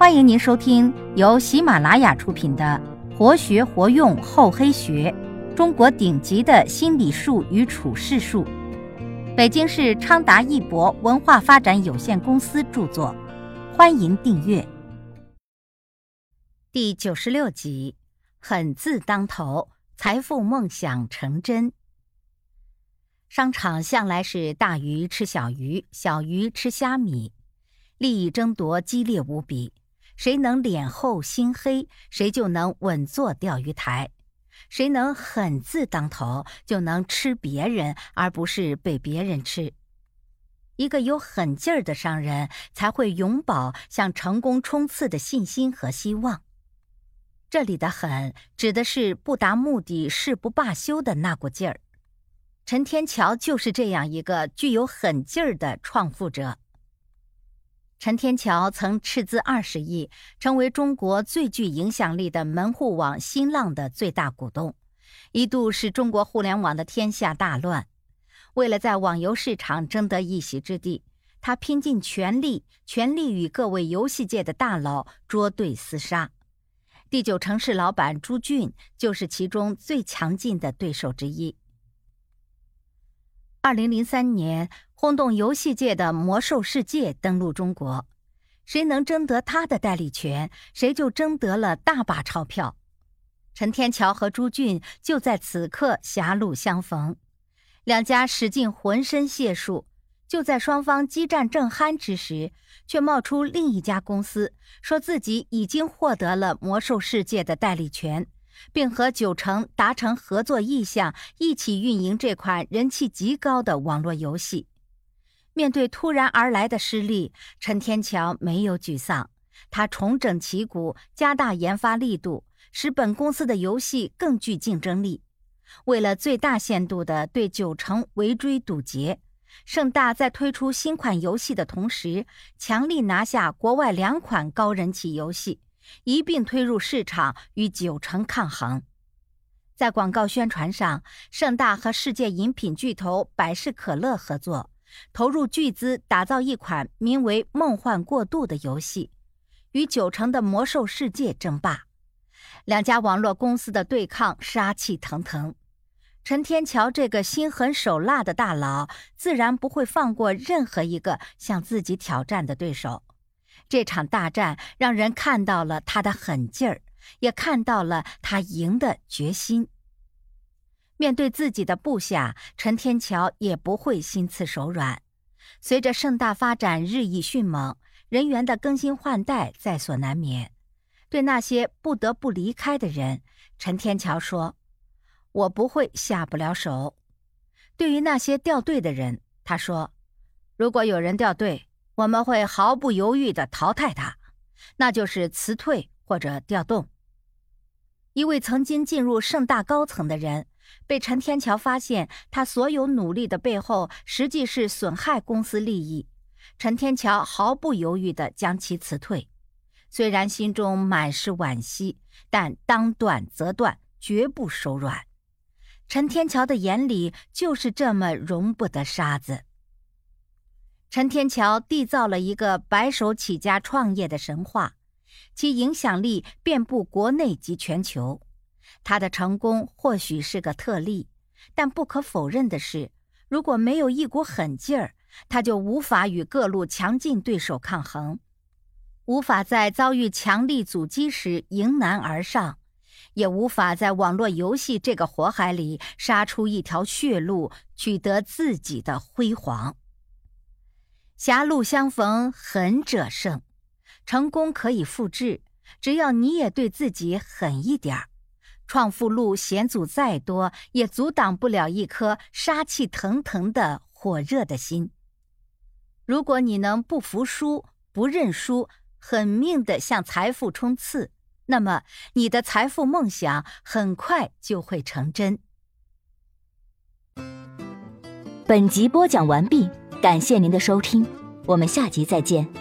欢迎您收听由喜马拉雅出品的《活学活用厚黑学：中国顶级的心理术与处世术》，北京市昌达一博文化发展有限公司著作。欢迎订阅。第九十六集：狠字当头，财富梦想成真。商场向来是大鱼吃小鱼，小鱼吃虾米，利益争夺激烈无比。谁能脸厚心黑，谁就能稳坐钓鱼台；谁能狠字当头，就能吃别人，而不是被别人吃。一个有狠劲儿的商人，才会永葆向成功冲刺的信心和希望。这里的狠，指的是不达目的誓不罢休的那股劲儿。陈天桥就是这样一个具有狠劲儿的创富者。陈天桥曾斥资二十亿，成为中国最具影响力的门户网新浪的最大股东，一度使中国互联网的天下大乱。为了在网游市场争得一席之地，他拼尽全力，全力与各位游戏界的大佬捉对厮杀。第九城市老板朱俊就是其中最强劲的对手之一。二零零三年，轰动游戏界的《魔兽世界》登陆中国，谁能争得他的代理权，谁就争得了大把钞票。陈天桥和朱俊就在此刻狭路相逢，两家使尽浑身解数。就在双方激战正酣之时，却冒出另一家公司，说自己已经获得了《魔兽世界》的代理权。并和九成达成合作意向，一起运营这款人气极高的网络游戏。面对突然而来的失利，陈天桥没有沮丧，他重整旗鼓，加大研发力度，使本公司的游戏更具竞争力。为了最大限度地对九成围追堵截，盛大在推出新款游戏的同时，强力拿下国外两款高人气游戏。一并推入市场，与九成抗衡。在广告宣传上，盛大和世界饮品巨头百事可乐合作，投入巨资打造一款名为《梦幻过渡》的游戏，与九成的《魔兽世界》争霸。两家网络公司的对抗杀气腾腾。陈天桥这个心狠手辣的大佬，自然不会放过任何一个向自己挑战的对手。这场大战让人看到了他的狠劲儿，也看到了他赢的决心。面对自己的部下，陈天桥也不会心慈手软。随着盛大发展日益迅猛，人员的更新换代在所难免。对那些不得不离开的人，陈天桥说：“我不会下不了手。”对于那些掉队的人，他说：“如果有人掉队。”我们会毫不犹豫地淘汰他，那就是辞退或者调动。一位曾经进入盛大高层的人，被陈天桥发现，他所有努力的背后，实际是损害公司利益。陈天桥毫不犹豫地将其辞退，虽然心中满是惋惜，但当断则断，绝不手软。陈天桥的眼里就是这么容不得沙子。陈天桥缔造了一个白手起家创业的神话，其影响力遍布国内及全球。他的成功或许是个特例，但不可否认的是，如果没有一股狠劲儿，他就无法与各路强劲对手抗衡，无法在遭遇强力阻击时迎难而上，也无法在网络游戏这个火海里杀出一条血路，取得自己的辉煌。狭路相逢狠者胜，成功可以复制，只要你也对自己狠一点儿。创富路险阻再多，也阻挡不了一颗杀气腾腾的火热的心。如果你能不服输、不认输，狠命的向财富冲刺，那么你的财富梦想很快就会成真。本集播讲完毕。感谢您的收听，我们下集再见。